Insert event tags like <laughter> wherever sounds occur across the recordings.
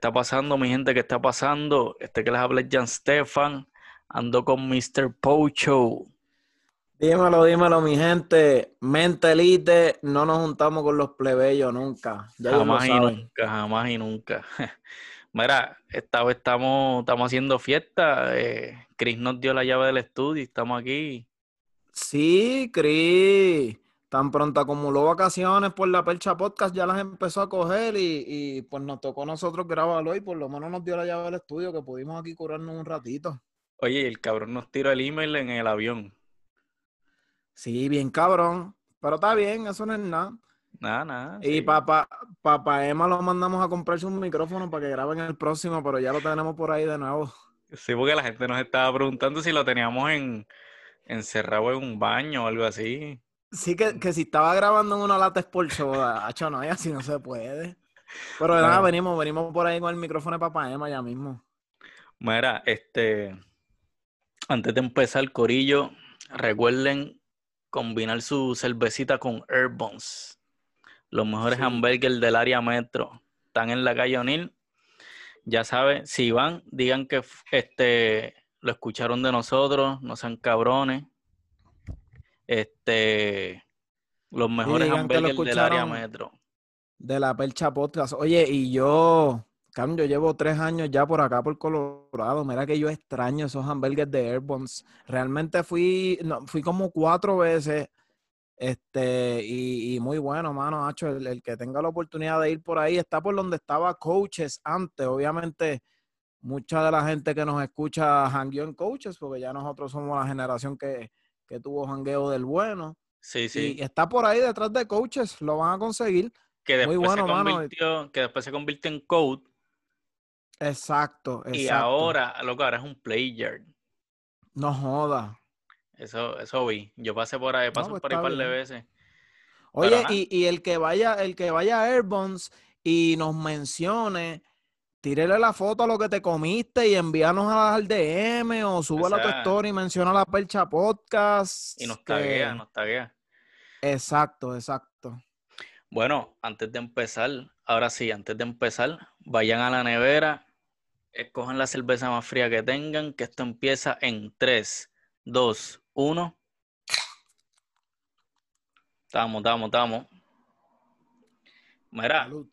¿Qué está pasando, mi gente? ¿Qué está pasando? Este que les habla es Jan Stefan. Ando con Mr. Pocho. Dímelo, dímelo, mi gente. Mente elite, no nos juntamos con los plebeyos nunca. Ya jamás y nunca, jamás y nunca. <laughs> Mira, esta vez estamos, estamos haciendo fiesta. Eh, Chris nos dio la llave del estudio y estamos aquí. Sí, Chris. Tan pronto acumuló vacaciones por la Percha Podcast, ya las empezó a coger y, pues nos tocó a nosotros grabarlo y por lo menos nos dio la llave del estudio que pudimos aquí curarnos un ratito. Oye, el cabrón nos tiró el email en el avión. Sí, bien cabrón. Pero está bien, eso no es nada. Nada, nada. Y papá, papá Emma lo mandamos a comprarse un micrófono para que graben el próximo, pero ya lo tenemos por ahí de nuevo. Sí, porque la gente nos estaba preguntando si lo teníamos en encerrado en un baño o algo así. Sí, que, que si estaba grabando en una lata Sport Show, hecho no, y así no se puede. Pero nada, venimos, venimos por ahí con el micrófono de Papá Emma ya mismo. Mira, este, antes de empezar, Corillo, recuerden combinar su cervecita con Airbones. Los mejores hamburgers del área metro. Están en la calle O'Neill. Ya saben, si van, digan que este lo escucharon de nosotros, no sean cabrones. Este, los mejores hamburguesas del área metro. De la Percha Podcast. Oye, y yo, Cam, yo llevo tres años ya por acá, por Colorado. Mira que yo extraño esos hamburgues de Airbones. Realmente fui, no, fui como cuatro veces. Este, y, muy bueno, mano, Hacho. El, el, que tenga la oportunidad de ir por ahí, está por donde estaba Coaches antes. Obviamente, mucha de la gente que nos escucha jangueó en Coaches, porque ya nosotros somos la generación que, que tuvo jangueo del bueno. Sí, sí. Y está por ahí detrás de coaches, lo van a conseguir. Que después, Muy bueno, se, convirtió, que después se convirtió en code. Exacto, exacto. Y ahora, loco, ahora es un player. No joda. Eso, eso vi. Yo pasé por ahí, paso pues por ahí un par de veces. Oye, y, y, el que vaya, el que vaya a Airbones y nos mencione tírele la foto a lo que te comiste y envíanos al DM o sube a tu story y menciona la Percha Podcast. Y nos taguea, nos taguea. Exacto, exacto. Bueno, antes de empezar, ahora sí, antes de empezar, vayan a la nevera, escojan la cerveza más fría que tengan, que esto empieza en 3, 2, 1. Estamos, estamos, estamos. Mira. Salud.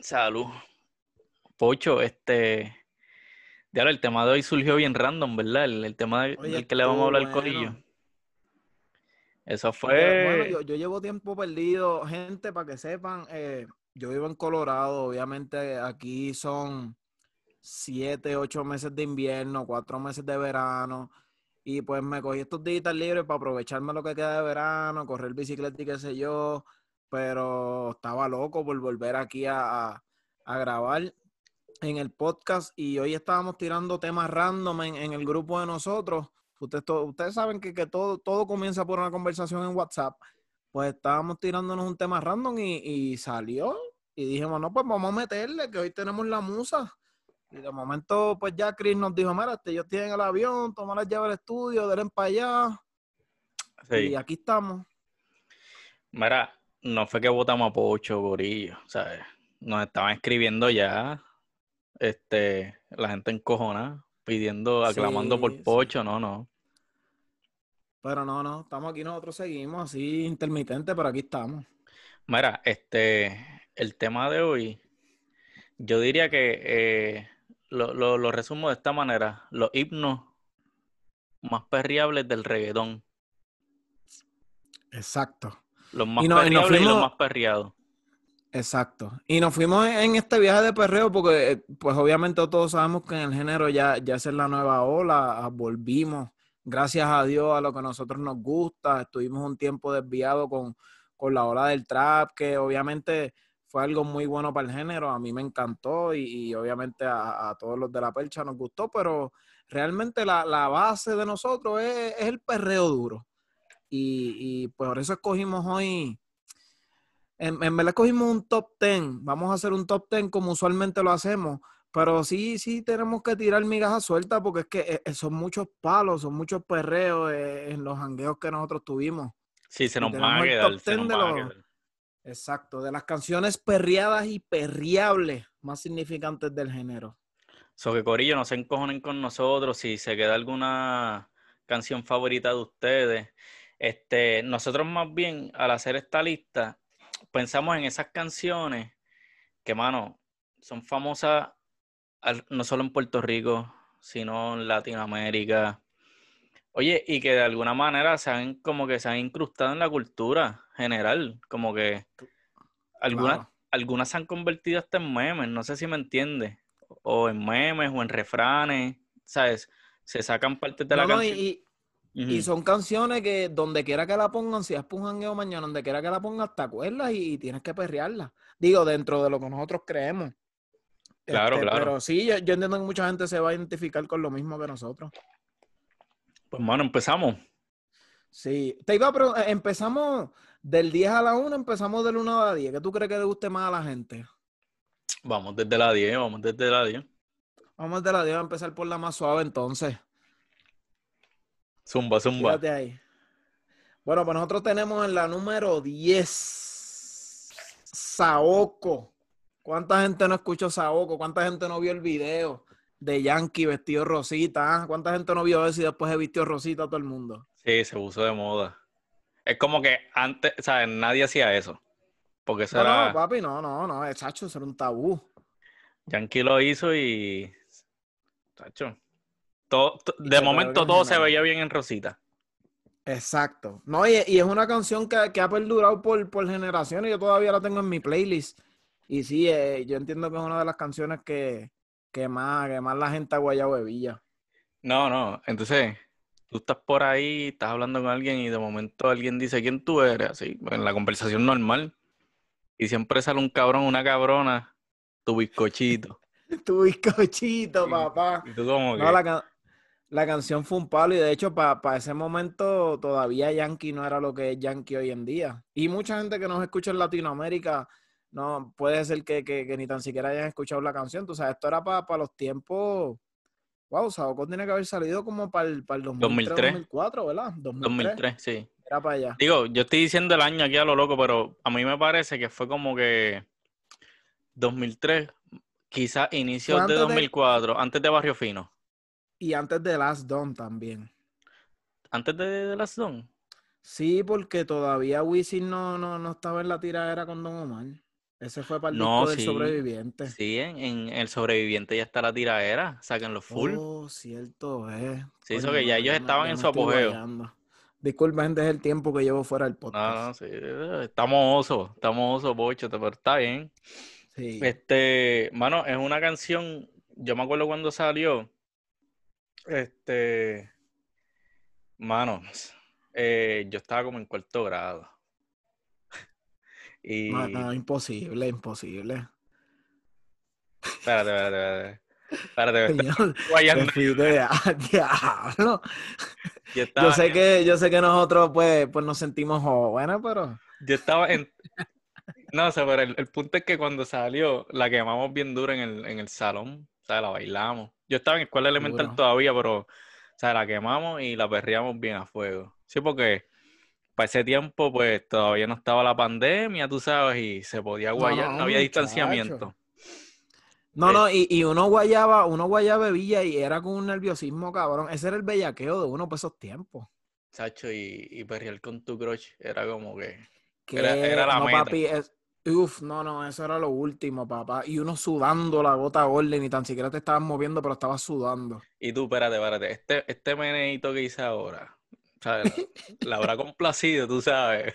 Salud. Pocho, este. Diablo, el tema de hoy surgió bien random, ¿verdad? El, tema del que le vamos a hablar al corillo. Eso fue. Bueno, yo, llevo tiempo perdido. Gente, para que sepan, eh, yo vivo en Colorado. Obviamente, aquí son siete, ocho meses de invierno, cuatro meses de verano. Y pues me cogí estos días libres para aprovecharme lo que queda de verano, correr bicicleta y qué sé yo. Pero estaba loco por volver aquí a, a grabar en el podcast y hoy estábamos tirando temas random en, el grupo de nosotros. Ustedes, ustedes saben que, todo, todo comienza por una conversación en WhatsApp. Pues estábamos tirándonos un tema random y, salió. Y dijimos, no, pues vamos a meterle, que hoy tenemos la musa. Y de momento, pues ya Chris nos dijo, mira, este, ellos tienen el avión, toma las llaves del estudio, denle para allá. Y aquí estamos. Mira, no fue que votamos a Pocho, Gorillo, ¿sabes? Nos estaban escribiendo ya este, la gente encojona, pidiendo, aclamando por Pocho, no, no. Pero no, no, estamos aquí nosotros seguimos así intermitente, pero aquí estamos. Mira, este, el tema de hoy, yo diría que eh, lo, lo, resumo de esta manera, los himnos más perriables del reggaetón. Exacto. Los más perriables y los más perriados. Exacto. Y nos fuimos en este viaje de perreo porque, eh, pues obviamente todos sabemos que en el género ya, ya es la nueva ola, ah, volvimos, gracias a Dios, a lo que a nosotros nos gusta. Estuvimos un tiempo desviado con, la ola del trap, que obviamente fue algo muy bueno para el género. A mí me encantó y, obviamente a, todos los de la percha nos gustó, pero realmente la, base de nosotros es, el perreo duro. Y, y pues por eso escogimos hoy en, en verdad cogimos un top 10. Vamos a hacer un top 10 como usualmente lo hacemos. Pero sí, sí tenemos que tirar migajas sueltas porque es que eh, eh, son muchos palos, son muchos perreos eh, en los jangueos que nosotros tuvimos. Sí, se nos van a quedar. Exacto, de las canciones perreadas y perreables más significantes del género. So que Corillo, no se encojonen con nosotros si se queda alguna canción favorita de ustedes. Este, nosotros más bien, al hacer esta lista, pensamos en esas canciones que, mano, son famosas no solo en Puerto Rico, sino en Latinoamérica. Oye, y que de alguna manera se han como que se han incrustado en la cultura general, como que algunas, algunas se han convertido hasta en memes, no sé si me entiendes, o en memes o en refranes, ¿sabes? Se sacan partes de la canción. y, son canciones que donde quiera que la pongan, si es un jangueo mañana, donde quiera que la pongas, te acuerdas y, tienes que perrearla. Digo, dentro de lo que nosotros creemos. Claro, este, claro. Pero sí, yo, entiendo que mucha gente se va a identificar con lo mismo que nosotros. Pues, mano, empezamos. Sí, te iba a preguntar, eh, empezamos del 10 a la 1, empezamos del 1 a la 10. ¿Qué tú crees que le guste más a la gente? Vamos desde la 10, vamos desde la 10. Vamos desde la 10, a empezar por la más suave entonces. Zumba, zumba. Fíjate ahí. Bueno, pues nosotros tenemos en la número 10 Saoko. ¿Cuánta gente no escuchó Saoko? ¿Cuánta gente no vio el video de Yankee vestido rosita? ¿Ah? ¿Cuánta gente no vio eso y después se vistió rosita a todo el mundo? Sí, se puso de moda. Es como que antes, ¿sabes? Nadie hacía eso. Porque eso no, No, papi, no, no, no, es chacho, eso era un tabú. Yankee lo hizo y. Chacho. Todo, de momento todo se veía bien en Rosita. Exacto. No, y, es una canción que, que ha perdurado por, por generaciones. Yo todavía la tengo en mi playlist. Y sí, eh, yo entiendo que es una de las canciones que, más, que más la gente ha guayado bebilla. No, no, entonces tú estás por ahí, estás hablando con alguien y de momento alguien dice quién tú eres, así, en la conversación normal. Y siempre sale un cabrón, una cabrona, tu bizcochito. <laughs> tu bizcochito, papá. ¿Y tú cómo no, la, la, canción fue un palo y de hecho para ese momento todavía Yankee no era lo que es Yankee hoy en día. Y mucha gente que nos escucha en Latinoamérica no puede ser que, ni tan siquiera hayan escuchado la canción. Tú sabes, esto era para los tiempos. Wow, Saoko tiene que haber salido como para el, para el 2003, 2004, ¿verdad? 2003. sí. Era para allá. Digo, yo estoy diciendo el año aquí a lo loco, pero a mí me parece que fue como que 2003, quizás inicios de 2004, antes de Barrio Fino. Y antes de Last Dawn también. ¿Antes de, Last Dawn? Sí, porque todavía Wisin no, no, no estaba en la tiradera con Don Omar. Ese fue para el no, del sobreviviente. Sí, en, el sobreviviente ya está la tiraera, los full. Oh, cierto, eh. Sí, eso que ya ellos estaban en su apogeo. Disculpa, gente, es el tiempo que llevo fuera del podcast. No, no, sí, estamos osos, estamos osos, bocho, pero está bien. Sí. Este, mano, es una canción, yo me acuerdo cuando salió, este, mano, eh, yo estaba como en cuarto grado. Y... No, no, imposible, imposible. Espérate, espérate, espérate. espérate. <laughs> Yo, sé que, yo sé que nosotros pues, pues nos sentimos jóvenes, pero. Yo estaba en. No, o sea, pero el, punto es que cuando salió, la quemamos bien duro en el, en el salón. O sea, la bailamos. Yo estaba en escuela elemental todavía, pero. O sea, la quemamos y la perreamos bien a fuego. Sí, porque para ese tiempo, pues todavía no estaba la pandemia, tú sabes, y se podía guayar, no, había distanciamiento. No, no, y, y, uno guayaba, uno guayaba bebía y era con un nerviosismo cabrón. Ese era el bellaqueo de uno por esos tiempos. Sacho, y, y perrear con tu crush era como que. Era, la no, Papi, uf, no, no, eso era lo último, papá. Y uno sudando la gota gorda, ni tan siquiera te estabas moviendo, pero estabas sudando. Y tú, espérate, espérate. Este, este meneito que hice ahora, la, habrá complacido, tú sabes.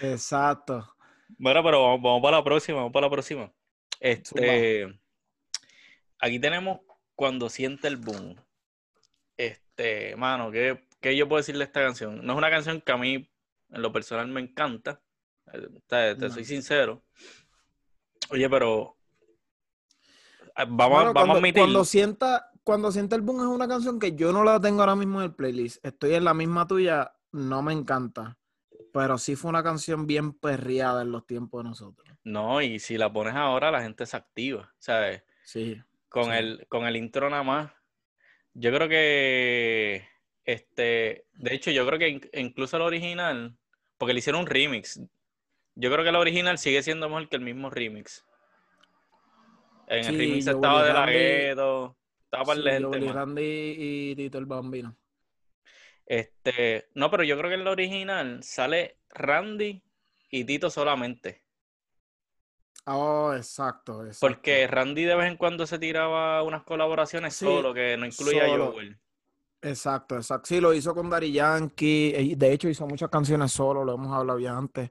Exacto. Bueno, pero vamos, para la próxima, vamos para la próxima. Este, aquí tenemos cuando siente el boom. Este, mano, ¿qué, ¿qué, yo puedo decir de esta canción? No es una canción que a mí, en lo personal, me encanta. Te, soy sincero. Oye, pero eh, vamos, vamos a admitir. Cuando sienta, cuando siente el boom es una canción que yo no la tengo ahora mismo en el playlist. Estoy en la misma tuya, no me encanta. Pero sí fue una canción bien perreada en los tiempos de nosotros. No, y si la pones ahora, la gente se activa, ¿sabes? Sí. Con, El, con el intro nada más. Yo creo que, este, de hecho, yo creo que incluso el original, porque le hicieron un remix. Yo creo que el original sigue siendo mejor que el mismo remix. En el Sí, remix Joel estaba de la. Gueto, estaba para Sí, la Joel y y Tito el Bambino. Este, no, pero yo creo que en la original sale Randy y Tito solamente. Oh, exacto, exacto. Porque Randy de vez en cuando se tiraba unas colaboraciones Sí, solo que no incluía a. Joel. Exacto, exacto. Sí, lo hizo con Daddy Yankee. y De hecho, hizo muchas canciones solo, lo hemos hablado ya antes.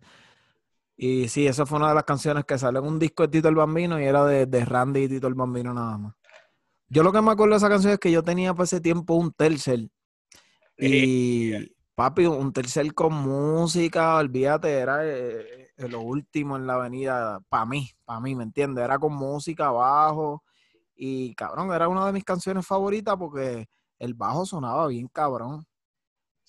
Y sí, esa fue una de las canciones que salió en un disco de Tito el Bambino y era de, de Randy y Tito el Bambino nada más. Yo lo que me acuerdo de esa canción es que yo tenía para ese tiempo un tercer. Y papi, un tercer con música, olvídate, era eh, eh, lo último en la avenida, para mí, para mí, ¿me entiendes? Era con música abajo y cabrón, era una de mis canciones favoritas porque el bajo sonaba bien cabrón.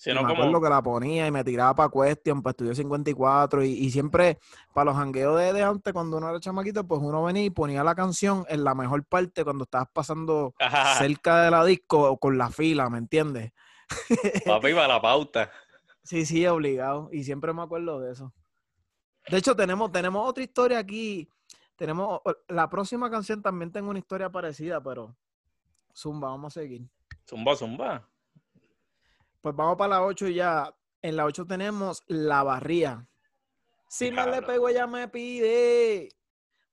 Si Y no, me como, acuerdo que la ponía y me tiraba para Question, para Estudio 54 y, y siempre para los jangueos de, de antes, cuando uno era chamaquito, pues uno venía y ponía la canción en la mejor parte cuando estabas pasando Ajá, cerca de la disco o con la fila, ¿me entiendes? <laughs> papi, para la pauta. Sí, sí, obligado. Y siempre me acuerdo de eso. De hecho, tenemos, tenemos otra historia aquí. Tenemos la próxima canción también tengo una historia parecida, pero Zumba, vamos a seguir. Zumba, zumba. Pues vamos para la 8 y ya. En la 8 tenemos La Barría. Si no le Diablo. pego, ella me pide.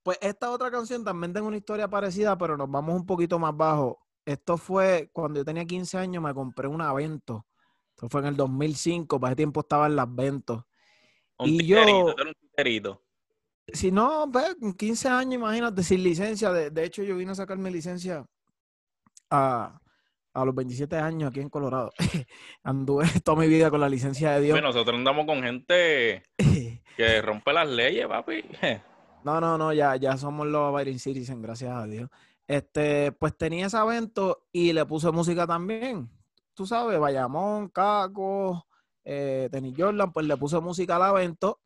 Pues esta otra canción también tengo una historia parecida, pero nos vamos un poquito más bajo. Esto fue cuando yo tenía 15 años, me compré un Avento. Esto fue en el 2005, para ese tiempo estaba en las Ventos. Un Y yo- un. Si no, ve, con 15 años, imagínate, sin licencia. De, de hecho, yo vine a sacar mi licencia a, a los 27 años aquí en Colorado. <laughs> Anduve <laughs> toda mi vida con la licencia de Dios. Bueno, nosotros andamos con gente <laughs> que rompe las leyes, papi. No, no, no, ya, ya somos los Byron Citizen, gracias a Dios. Este, pues tenía ese evento y le puse música también. Tú sabes, Bayamón, Caco, eh, Tenny Jordan, pues le puse música al evento.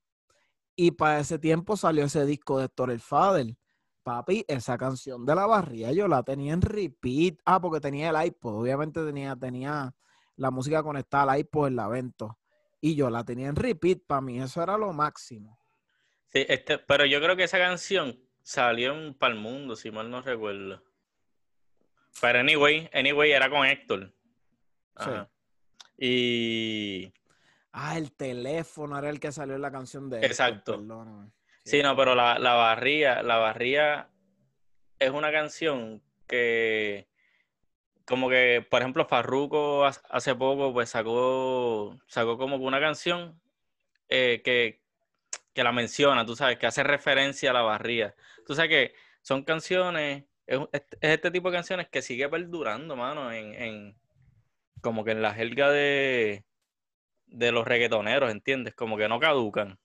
Y para ese tiempo salió ese disco de Héctor el Fader. Papi, esa canción de la barría yo la tenía en repeat. Ah, porque tenía el iPod. Obviamente tenía, tenía la música conectada al iPod en el evento. Y yo la tenía en repeat. Para mí eso era lo máximo. Sí, este, pero yo creo que esa canción salió en Pal Mundo, si mal no recuerdo. Pero anyway, anyway, era con Héctor. Ajá. Y Ah, el teléfono era el que salió en la canción de Héctor, Exacto. perdóname. Sí, no, pero la, la barría, la barría es una canción que como que, por ejemplo, Farruko hace- poco pues sacó, sacó como una canción eh, que, que la menciona, tú sabes, que hace referencia a la barría. Tú sabes que son canciones, es, es este tipo de canciones que sigue perdurando, mano, en, en como que en la jerga de, de los reggaetoneros, ¿entiendes? Como que no caducan.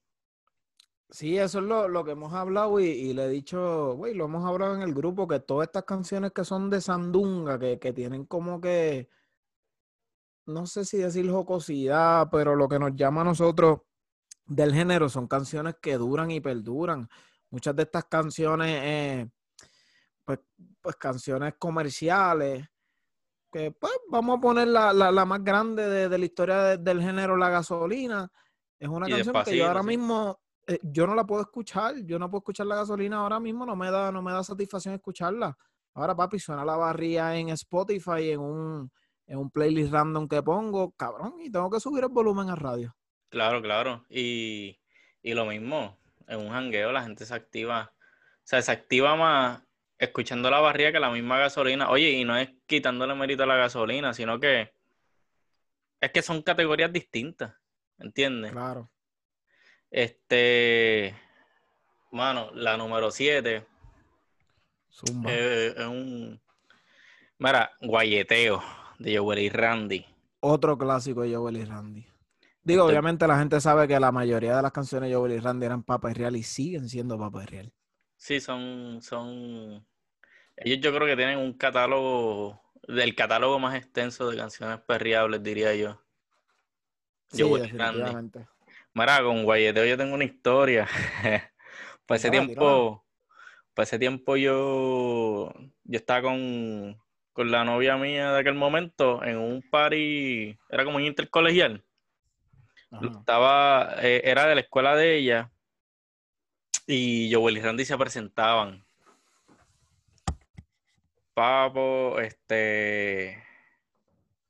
Sí, eso es lo, lo que hemos hablado y, y le he dicho, güey, lo hemos hablado en el grupo, que todas estas canciones que son de Sandunga, que, que tienen como que, no sé si decir jocosidad, pero lo que nos llama a nosotros del género son canciones que duran y perduran. Muchas de estas canciones, eh, pues, pues canciones comerciales, que pues vamos a poner la, la, la más grande de, de la historia de- del género, La Gasolina. Es una Y canción que yo ahora sí. mismo, eh, yo no la puedo escuchar, yo no puedo escuchar La Gasolina ahora mismo, no me da, no me da satisfacción escucharla. Ahora, papi, suena la barría en Spotify, en un, en un playlist random que pongo, cabrón, y tengo que subir el volumen a radio. Claro, claro. Y, y lo mismo, en un jangueo la gente se activa, o sea, se activa más escuchando la barría que la misma gasolina. Oye, y no es quitándole mérito a la gasolina, sino que es que son categorías distintas, ¿entiendes? Claro. Este, mano, la número 7 Zumba. es un, mira, guayeteo de Joel y Randy. Otro clásico de Joel y Randy. Digo, Este- obviamente la gente sabe que la mayoría de las canciones de Joel y Randy eran Papa y Real y siguen siendo Papa y Real. Sí, son, son, ellos yo creo que tienen un catálogo, del catálogo más extenso de canciones perreables, diría yo. Sí, Joel y Randy. Mira, con Guayeteo yo tengo una historia. <laughs> Para ese Tírala, tiempo, para ese tiempo yo, yo estaba con, con la novia mía de aquel momento en un party, era como un intercolegial. Ajá. Estaba, eh, era de la escuela de ella y Joel y Randy se presentaban. Papo, este.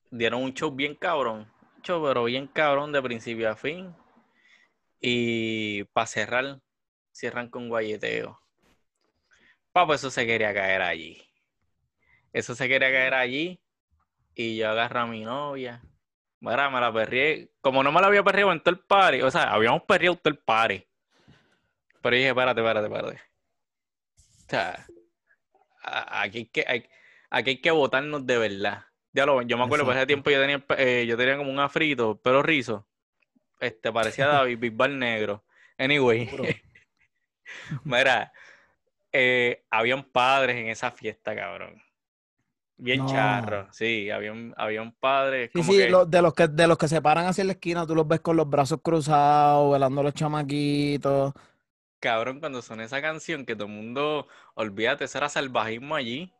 Dieron un show bien cabrón. Un show, pero bien cabrón de principio a fin. Y para cerrar, cierran con guayeteo. Papo, eso se quería caer allí. Eso se quería caer allí. Y yo agarro a mi novia. Mira, me la perrié. Como no me la había perreado en todo el party. O sea, habíamos perreado todo el party. Pero dije, espérate, espérate, espérate. O sea, aquí hay que, hay, aquí hay que votarnos de verdad. Ya lo, yo me acuerdo, por ese tiempo yo tenía, eh, yo tenía como un afrito, pero rizo. Este, parecía David Bisbal negro. Anyway. <laughs> Mira, eh, habían padres en esa fiesta, cabrón. Bien charro, sí, había un, había un padre. Sí, sí, de, los que, de los que se paran hacia la esquina, tú los ves con los brazos cruzados, velando los chamaquitos. Cabrón, cuando son esa canción, que todo el mundo, olvídate, eso era salvajismo allí.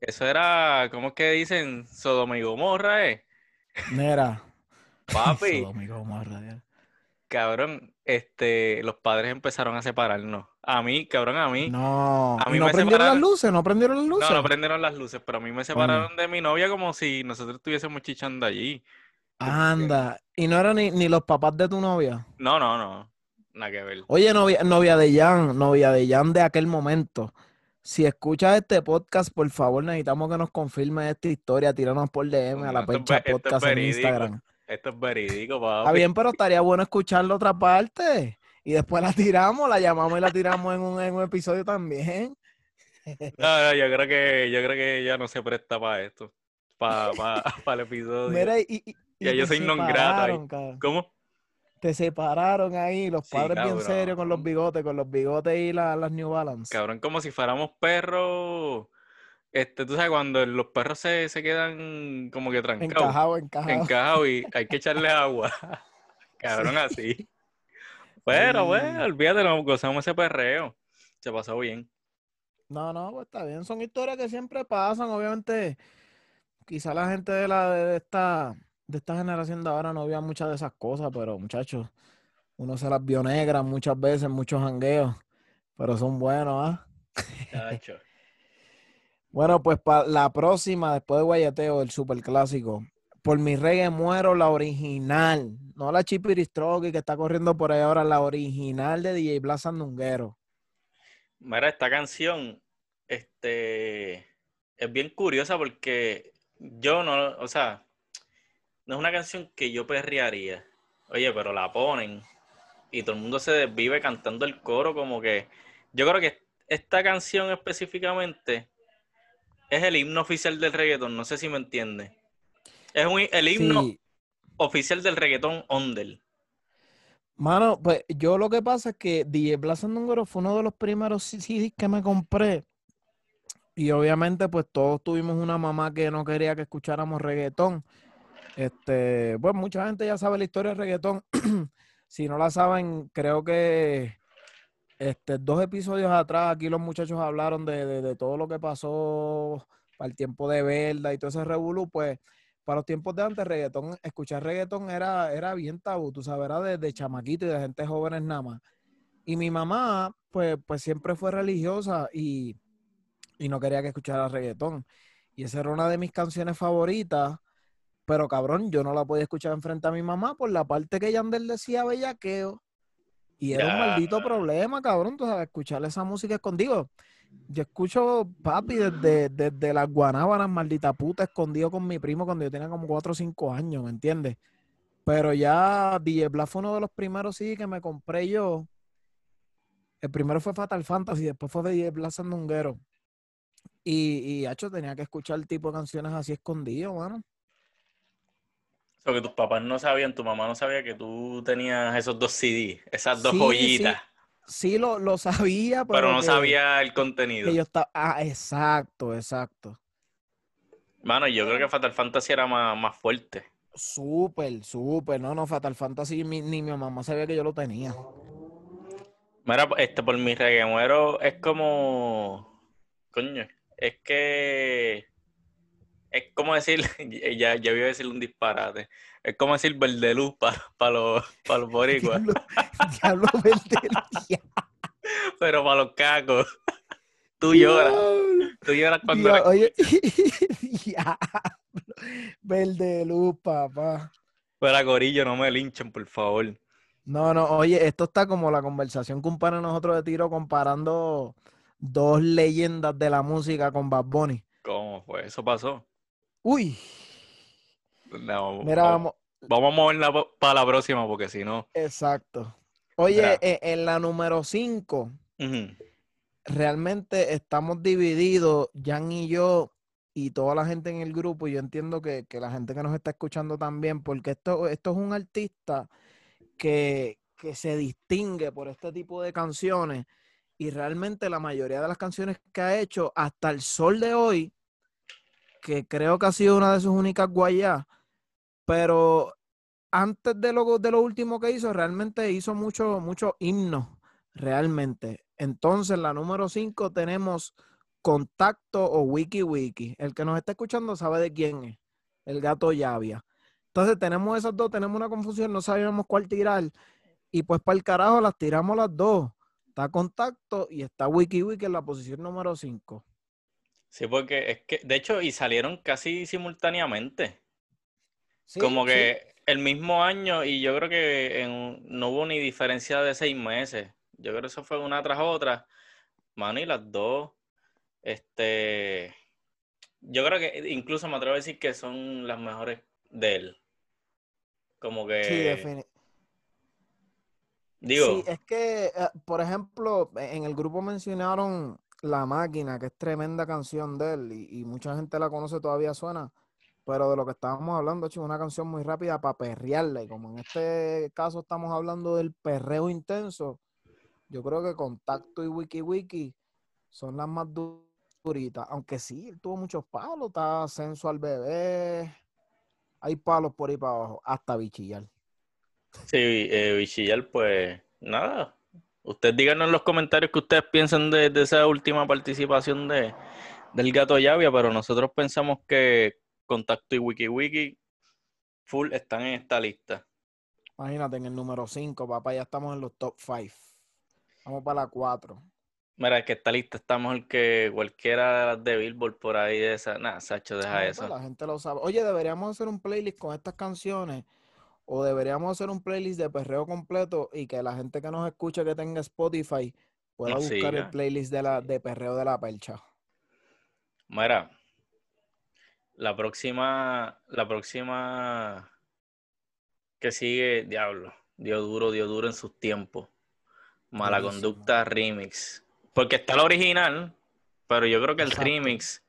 Eso era, ¿cómo es que dicen? Sodoma y Gomorra, ¿eh? Mira. Papi. Cabrón, este, los padres empezaron a separarnos. A mí, cabrón, a mí. No. A mí ¿No prendieron las luces? ¿No prendieron las luces? No, no prendieron las luces, pero a mí me separaron de mi novia como si nosotros estuviésemos chichando allí. Anda. ¿Y no eran ni, ni, los papás de tu novia? No, no, no. Nada que ver. Oye, novia, novia de Jan, novia de Jan de aquel momento. Si escuchas este podcast, por favor, necesitamos que nos confirme esta historia. Tíranos por DM a la Pencha Podcast en Instagram. Esto es verídico, papá. Está bien, pero estaría bueno escuchar la otra parte. Y después la tiramos, la llamamos y la tiramos en un, en un episodio también. <laughs> No, yo creo que yo creo que ya no se presta para esto. Para, para, <laughs> el episodio. Mira, y, ya yo soy non grata. ¿Cómo? Te separaron ahí, los padres bien serios con los bigotes, con los bigotes y las New Balance. Cabrón, como si fuéramos perros este, tú sabes, cuando los perros se, quedan como que trancados. Encajados, encajados. Encajados y hay que <laughs> echarle agua. Cabrón, así. Pero, bueno, olvídate, nos gozamos ese perreo. Se pasó bien. No, no, pues está bien. Son historias que siempre pasan. Obviamente, quizá la gente de la de esta, de esta generación de ahora no vea muchas de esas cosas, pero muchachos, uno se las vio negras muchas veces, muchos jangueos, pero son buenos, ¿ah? Bueno, pues para la próxima, después de Guayateo, el super clásico. Por mi reggae muero, la original. No la Chipiristroki que está corriendo por ahí ahora, la original de DJ Blas Sandunguero. Mira, esta canción, este, es bien curiosa porque yo no, o sea, no es una canción que yo perrearía. Oye, pero la ponen y todo el mundo se desvive cantando el coro como que... Yo creo que esta canción específicamente es el himno oficial del reggaetón, no sé si me entiende. Es un, el himno oficial del reggaetón Ondel. Mano, pues yo lo que pasa es que DJ Número fue uno de los primeros CDs que me compré. Y obviamente, pues todos tuvimos una mamá que no quería que escucháramos reggaetón. Este, pues mucha gente ya sabe la historia del reggaetón. <clears throat> si no la saben, creo que este, dos episodios atrás, aquí los muchachos hablaron de, todo lo que pasó para el tiempo de Verda y todo ese revolú, pues para los tiempos de antes, reggaetón, escuchar reggaetón era, era bien tabú, tú sabes, era de, chamaquito y de gente jóvenes nada más. Y mi mamá, pues, pues siempre fue religiosa y, y no quería que escuchara reggaetón. Y esa era una de mis canciones favoritas, pero cabrón, yo no la podía escuchar enfrente a mi mamá por la parte que Yandel decía bellaqueo y era un maldito problema, cabrón, tú sabes, escucharle esa música escondido. Yo escucho, papi, desde, desde las guanábanas, maldita puta, escondido con mi primo cuando yo tenía como 4 o 5 años, ¿me entiendes? Pero ya DJ Black fue uno de los primeros sí que me compré yo. El primero fue Fatal Fantasy, después fue DJ Black Sandunguero. Y, y, hecho, tenía que escuchar el tipo de canciones así escondido, mano que tus papás no sabían, tu mamá no sabía que tú tenías esos dos CDs, esas dos joyitas. Sí, lo, lo, sabía, pero, no sabía el contenido. yo estaba... Ah, exacto, exacto. Mano, yo creo que Fatal Fantasy era más, fuerte. Súper, súper. No, no, Fatal Fantasy ni mi mamá sabía que yo lo tenía. Mira, este, por mi reguemuero es como... Coño, es que es como decir, <laughs> ya, ya voy a decir un disparate, es como decir verde luz para los, para los boricuas. Diablo, verde <laughs> Pero para los cacos, <laughs> tú lloras. Tú lloras cuando... Dios, oye, Verde luz, papá. Fuera gorillo, no me linchen, por favor. No, no, oye, esto está como la conversación que un par de nosotros de tiro comparando dos leyendas de la música con Bad Bunny. ¿Cómo fue? ¿Eso pasó? Uy. No, Mira, vamos, vamos. a moverla para la próxima porque si no... Exacto. Oye, e- en la número 5, Ujú. realmente estamos divididos, Jan y yo, y toda la gente en el grupo, y yo entiendo que, que la gente que nos está escuchando también, porque esto, esto es un artista que, que se distingue por este tipo de canciones, y realmente la mayoría de las canciones que ha hecho hasta el sol de hoy, que creo que ha sido una de sus únicas guayas, pero antes de lo, de lo último que hizo, realmente hizo mucho, mucho himnos, realmente. Entonces, la número 5 tenemos Contacto o Wiki Wiki. El que nos está escuchando sabe de quién es, el gato Llavia. Entonces, tenemos esas dos, tenemos una confusión, no sabíamos cuál tirar. Y pues para el carajo las tiramos las dos. Está Contacto y está Wiki Wiki en la posición número 5. Sí, porque es que, de hecho, y salieron casi simultáneamente. Sí, Como sí. que el mismo año, y yo creo que en- no hubo ni diferencia de seis meses. Yo creo que eso fue una tras otra. Mano, y las dos, este, yo creo que incluso me atrevo a decir que son las mejores de él. Como que, Sí, defini- digo, Sí, es que, eh, por ejemplo, en el grupo mencionaron La Máquina, que es tremenda canción de él, y, mucha gente la conoce, todavía suena, pero de lo que estábamos hablando, chico, una canción muy rápida para perrearla, y como en este caso estamos hablando del perreo intenso, yo creo que Contacto y Wiki Wiki son las más du- duritas, aunque sí, él tuvo muchos palos, está Sensual Bebé, hay palos por ahí para abajo, hasta bichillar. sí, eh, Bichillar, pues nada. Ustedes díganos en los comentarios que ustedes piensan de, de esa última participación de, del Gato Llavia, pero nosotros pensamos que Contacto y WikiWiki full están en esta lista. Imagínate, en el número 5, papá, ya estamos en los top 5. Vamos para la 4. Mira, que esta lista está mejor que cualquiera de las de Billboard por ahí de esa. Nada, Sacho, deja eso. La gente lo sabe. Oye, deberíamos hacer un playlist con estas canciones o deberíamos hacer un playlist de perreo completo y que la gente que nos escuche que tenga Spotify pueda buscar el playlist de la de perreo de la percha. Mira, la próxima, la próxima que sigue, diablo, dio duro, dio duro en sus tiempos. Mala. Conducta Remix. Porque está la original, pero yo creo que el Exacto. remix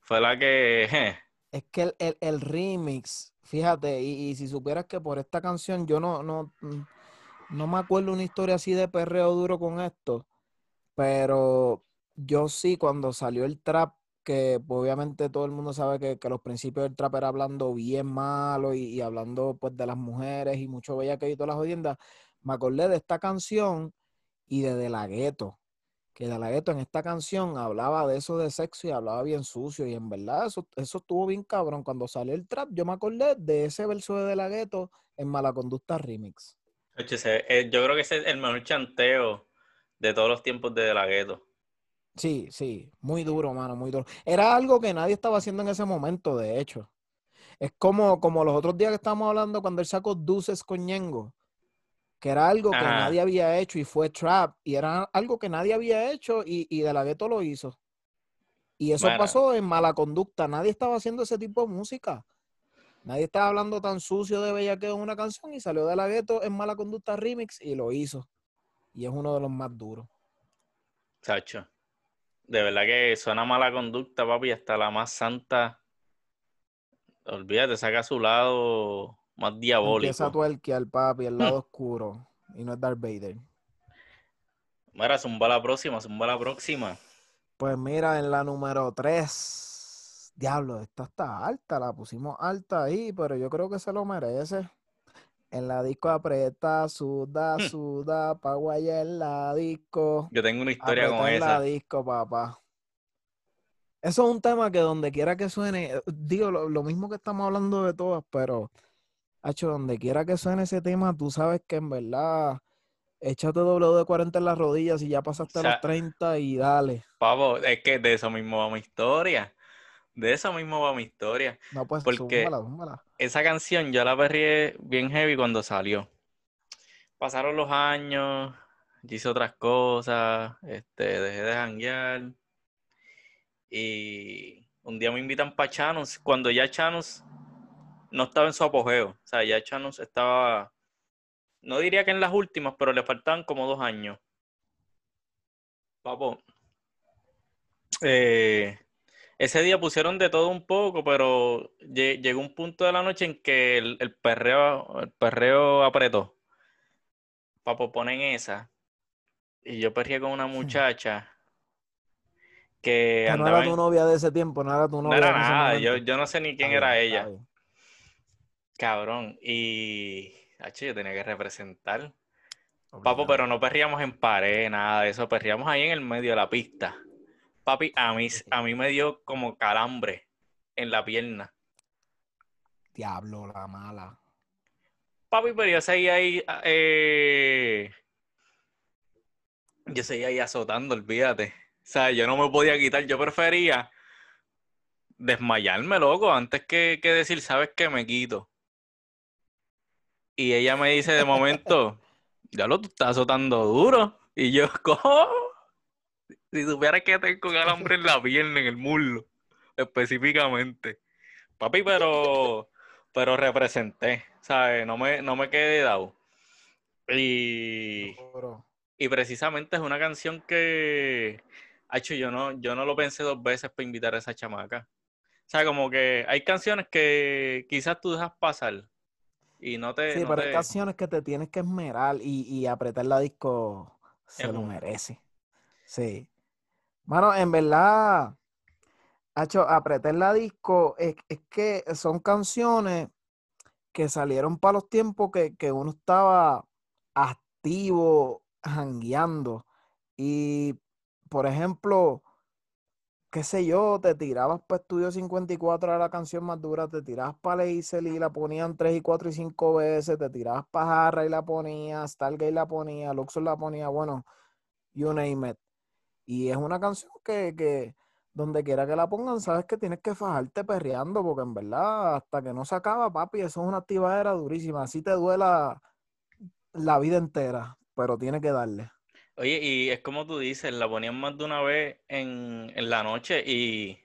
fue la que, je, <laughs> Es que el, el- el remix, fíjate, y, si supieras que por esta canción yo no, no, mm, no me acuerdo una historia así de perreo duro con esto, pero yo sí cuando salió el trap, que obviamente todo el mundo sabe que, que los principios del trap era hablando bien malo y, hablando pues de las mujeres y mucho bella que y todas las jodiendas, me acordé de esta canción y de De La Ghetto que De La Ghetto en esta canción hablaba de eso de sexo y hablaba bien sucio. Y en verdad eso, eso estuvo bien cabrón. Cuando salió el trap, yo me acordé de ese verso de De La Ghetto en Mala Conducta Remix. Oye, eh, yo creo que ese es el mejor chanteo de todos los tiempos de De La Ghetto. Sí, sí, muy duro, mano, muy duro. Era algo que nadie estaba haciendo en ese momento, de hecho. Es como, como los otros días que estábamos hablando cuando él sacó Dulces con Ñengo, que era algo que Ajá. nadie había hecho y fue trap, y era algo que nadie había hecho y, y De La Ghetto lo hizo. Y eso Bueno. pasó en Mala Conducta. Nadie estaba haciendo ese tipo de música. Nadie estaba hablando tan sucio de bellaqueo en una canción y salió De La Ghetto en Mala Conducta Remix y lo hizo. Y es uno de los más duros. Chacho. De verdad que suena mala conducta, papi, hasta la más santa. Olvídate, saca su lado más Empieza a diabólico. tuerquear, papi, el lado <laughs> oscuro. Y no es Darth Vader. Mira, zumba la próxima, zumba la próxima. Pues mira, en la número 3. Diablo, esta está alta, la pusimos alta ahí, pero yo creo que se lo merece. En la disco aprieta, suda, Hmm. suda, pa' guayar en la disco. Yo tengo una historia con Apretar la disco, papá. Eso es un tema que donde quiera que suene, eh, digo lo, lo mismo que estamos hablando de todas, pero, hacho, donde quiera que suene ese tema, tú sabes que en verdad échate WD-40 en las rodillas y ya pasaste a los 30 y dale. Pavo, es que de eso mismo va mi historia. De eso mismo va mi historia. No, pues, porque esa canción yo la perrié bien heavy cuando salió. Pasaron los años, hice otras cosas, este, dejé de janguear. Y un día me invitan para Chanos, cuando ya Chanos no estaba en su apogeo. O sea, ya Chanos estaba, no diría que en las últimas, pero le faltaban como dos años. Papo. Eh, ese día pusieron de todo un poco, pero llegó un punto de la noche en que el, perreo, el perreo apretó. Papo, ponen esa. Y yo perría con una muchacha que, no era tu novia de ese tiempo, no era tu novia. No era nada, yo, no sé ni quién era ella. Cabrón, y. yo tenía que representar. Papo, pero no perríamos en pared, nada de eso, perríamos ahí en el medio de la pista. Papi, a mí, a mí me dio como calambre en la pierna. Diablo, la mala. Papi, pero yo seguía ahí. Eh... Yo seguía ahí azotando, olvídate. O sea, yo no me podía quitar. Yo prefería desmayarme, loco, antes que, que decir, ¿sabes qué? Me quito. Y ella me dice de momento, ya lo tú estás azotando duro. Y yo, ¿cómo? Si supieras que tengo calambre en la pierna, en el muslo, específicamente. Papi, pero, pero representé, ¿sabes? No me, no me quedé dado. Y, y precisamente es una canción que, hecho, yo no, yo no lo pensé dos veces para invitar a esa chamaca. O sea, como que hay canciones que quizás tú dejas pasar y no te. Sí, pero hay canciones que te tienes que esmerar y, y apretar la disco se lo merece. Sí. Mano, en verdad, hecho, apretar la disco es, que son canciones que salieron para los tiempos que, que uno estaba activo, jangueando. Y, por ejemplo, qué sé yo, te tirabas para Estudio 54, era la canción más dura, te tirabas para Leisel y la ponían 3 y 4 y 5 veces, te tirabas para Jarra y la ponías, Stargate la ponía, Luxor la ponía, bueno, you name it. Y es una canción que, que donde quiera que la pongan, sabes que tienes que fajarte perreando, porque en verdad, hasta que no se acaba, papi, eso es una activadera durísima. Así te duela la vida entera, pero tiene que darle. Oye, y es como tú dices, la ponían más de una vez en, la noche y,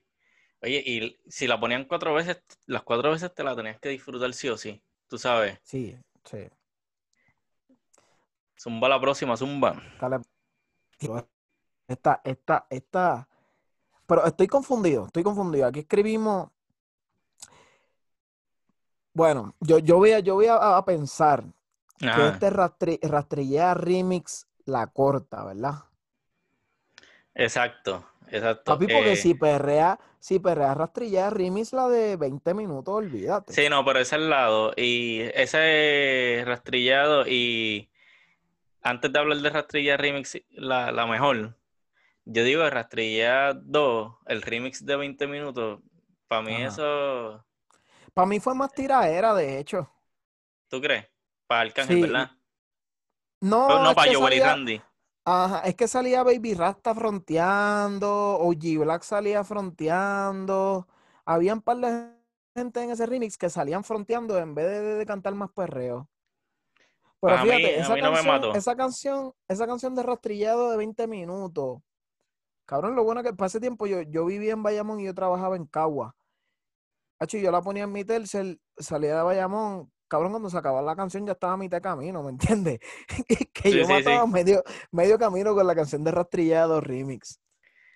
oye, y si la ponían cuatro veces, las cuatro veces te la tenías que disfrutar sí o sí, tú sabes. Sí, sí. Zumba la próxima, zumba. Esta, esta, esta. Pero estoy confundido, estoy confundido. Aquí escribimos. Bueno, yo, yo voy a, yo voy a, pensar que este rastri, remix la corta, ¿verdad? Exacto, exacto. Papi, porque eh, si perrea, si perrea rastrilla remix la de 20 minutos, olvídate. Sí, no, pero ese es el lado. Y ese rastrillado y antes de hablar de rastrilla remix, la, mejor. Yo digo rastrilla 2, el remix de 20 minutos. Para mí eso... Para mí fue más tiraera, de hecho. ¿Tú crees? Para Arcángel, ¿verdad? No, no para Joel y Randy. Ajá, es que salía Baby Rasta fronteando, OG Black salía fronteando. Había un par de gente en ese remix que salían fronteando en vez de, cantar más perreo. Pero fíjate, esa, canción, esa canción, esa canción de rastrillado de 20 minutos. Cabrón, lo bueno que para ese tiempo yo, yo vivía en Bayamón y yo trabajaba en Cagua. yo la ponía en mi tercer, salía de Bayamón, cabrón, cuando se acababa la canción ya estaba a mitad de camino, ¿me entiendes? <laughs> que yo mataba Medio, medio camino con la canción de Rastrillado Remix.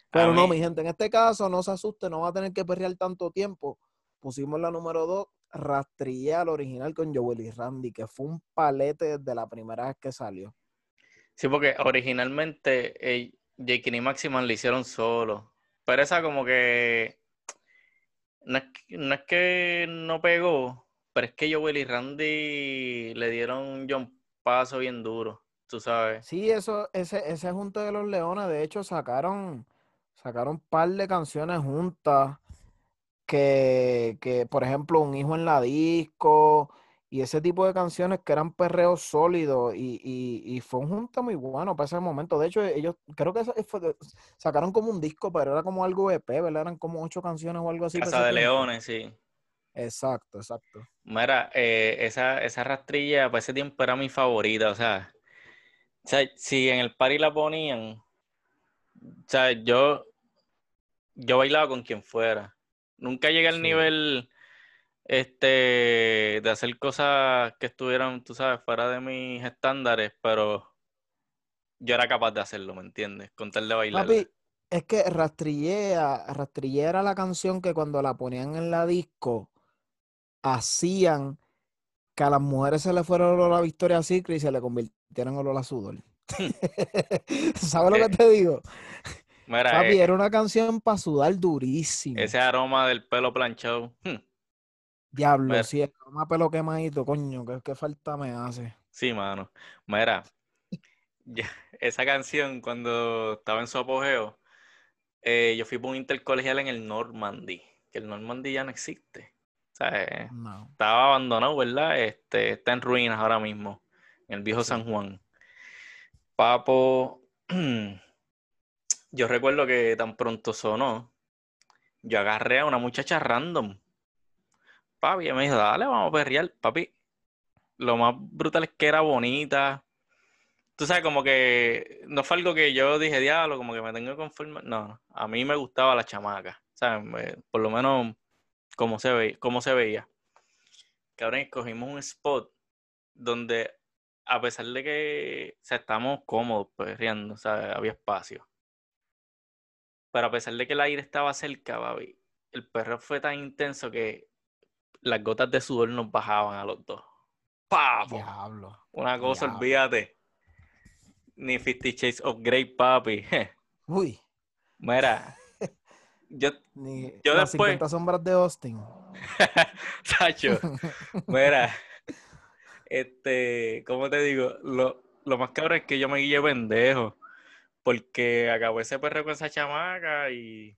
Pero no, mi gente, en este caso no se asuste, no va a tener que perrear tanto tiempo. Pusimos la número 2, Rastrillado original con Joel y Randy, que fue un palete desde la primera vez que salió. Sí, porque originalmente eh, Jake y Maximan le hicieron solo. Pero esa como que no es que no pegó, pero es que Joel y Randy le dieron un John paso bien duro, tú sabes. Sí, eso, ese, ese junto de los Leones, de hecho, sacaron, sacaron un par de canciones juntas. Que, que, por ejemplo, un hijo en la disco y ese tipo de canciones que eran perreos sólidos y, y, y, fue un junta muy bueno para ese momento. De hecho, ellos creo que sacaron como un disco, pero era como algo EP, ¿verdad? Eran como ocho canciones o algo así. Casa de Leones, sí. Exacto, exacto. Mira, eh, esa, esa rastrilla para ese tiempo era mi favorita, o sea, o sea, si en el party la ponían, o sea, yo, yo bailaba con quien fuera. Nunca llegué al nivel este, de hacer cosas que estuvieran, tú sabes, fuera de mis estándares, pero yo era capaz de hacerlo, ¿me entiendes? Con tal de bailar. Papi, es que Rastrillea, Rastrillea era la canción que cuando la ponían en la disco, hacían que a las mujeres se le fuera olor a Victoria Secret y se le convirtieran en olor a sudor. <laughs> ¿Sabes lo que te digo? Papi, eh, era una canción para sudar durísimo. Ese aroma del pelo planchado. Hmm. Diablo, sí, el aroma pelo quemadito, coño, ¿qué, falta me hace? Sí, mano. Mira, <laughs> esa canción cuando estaba en su apogeo, eh, yo fui por un intercolegial en el Normandy, que el Normandy ya no existe. O sea, eh, estaba abandonado, ¿verdad? Este, está en ruinas ahora mismo, en el viejo San Juan. Papo, <clears throat> yo recuerdo que tan pronto sonó, yo agarré a una muchacha random. Papi, y me dijo, dale, vamos a perrear. Papi, lo más brutal es que era bonita. Tú sabes, como que no fue algo que yo dije, diablo, como que me tengo que conformar. No, a mí me gustaba la chamaca. ¿Sabes? Por lo menos como se, ve, como se veía. Cabrón, escogimos un spot donde a pesar de que o sea, estamos cómodos, pues riendo, o sea, había espacio. Pero a pesar de que el aire estaba cerca, baby, el perro fue tan intenso que las gotas de sudor nos bajaban a los dos. ¡Papo! Diablo. Una cosa, olvídate. Ni Fifty Shades of Grey, papi. <laughs> Uy. Mira. Yo, Ni yo las después. 50 sombras de Austin. <laughs> Sacho. <laughs> Mira. Este, ¿cómo te digo? Lo, lo más cabrón es que yo me guillé pendejo. Porque acabó ese perro con esa chamaca y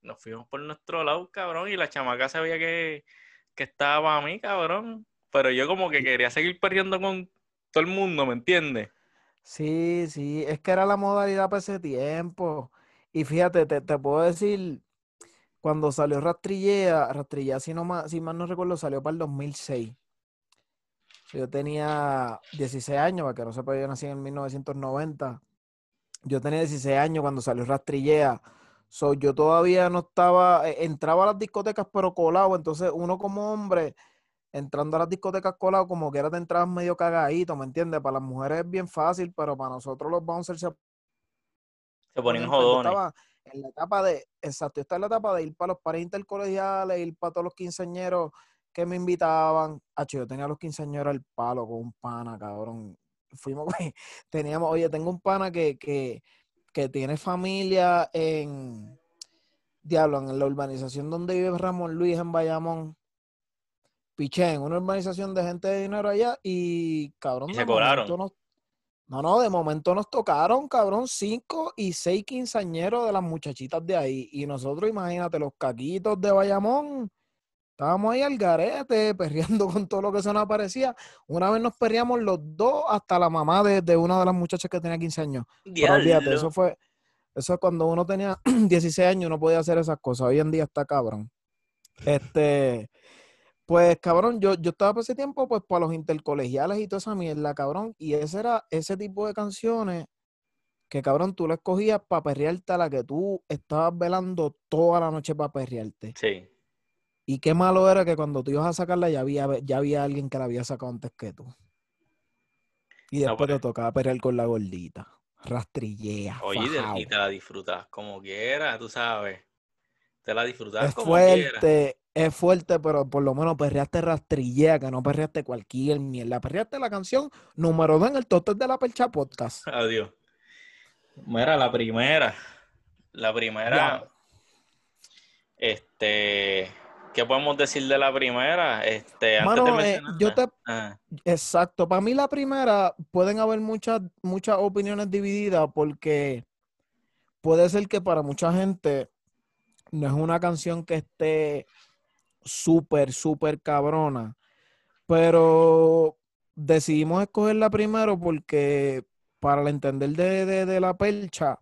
nos fuimos por nuestro lado, cabrón. Y la chamaca sabía que, que estaba a mí, cabrón. Pero yo como que quería seguir perdiendo con todo el mundo, ¿me entiendes? Sí, sí, es que era la modalidad para ese tiempo. Y fíjate, te, te puedo decir, cuando salió Rastrillea, Rastrillea, si, no más, si mal no recuerdo, salió para el 2006. Yo tenía 16 años, para que no sepa, yo nací en 1990. Yo tenía 16 años cuando salió Rastrillea. So, yo todavía no estaba, eh, entraba a las discotecas pero colado, entonces uno como hombre, entrando a las discotecas colado, como que era de entrada medio cagadito, ¿me entiendes? Para las mujeres es bien fácil, pero para nosotros los bouncers se, se ponen jodones. Estaba en la etapa de, exacto, está en la etapa de ir para los pares intercolegiales, ir para todos los quinceañeros que me invitaban. Hacho, yo tenía los quinceañeros al palo con un pana, cabrón. Fuimos, <laughs> teníamos, oye, tengo un pana que, que, que tiene familia en, diablo, en la urbanización donde vive Ramón Luis en Bayamón. Piché, en una urbanización de gente de dinero allá y cabrón. se cobraron. no, no, de momento nos tocaron, cabrón, cinco y seis quinceañeros de las muchachitas de ahí. Y nosotros, imagínate, los caquitos de Bayamón, Estábamos ahí al garete, <laughs> perreando con todo lo que se nos aparecía. Una vez nos perreamos los dos, hasta la mamá de, una de las muchachas que tenía 15 años. Pero olvídate, eso fue, eso es cuando uno tenía <clears throat> 16 años, no podía hacer esas cosas. Hoy en día está cabrón. Este, pues cabrón, yo, yo estaba por ese tiempo, pues para los intercolegiales y toda esa mierda, cabrón. Y ese era ese tipo de canciones que cabrón, tú lo escogías para perrearte a la que tú estabas velando toda la noche para perrearte. Sí. Y qué malo era que cuando tú ibas a sacarla ya había, ya había alguien que la había sacado antes que tú. Y después te pues. tocaba pelear con la gordita. Rastrillea. Oye, y te la disfrutas como quieras, tú sabes. Te la disfrutas es fuerte, Es fuerte, pero por lo menos perreaste rastrillea, que no perreaste cualquier mierda. Perreaste la canción número 2 en el total de la Percha Podcast. Adiós. Mira, la primera. La primera. Este ¿Qué podemos decir de la primera? Este, antes de eh, yo te... Ah. Exacto. Para mí la primera pueden haber muchas, muchas opiniones divididas porque puede ser que para mucha gente no es una canción que esté súper, súper cabrona. Pero decidimos escogerla primero porque para entender de, de, la percha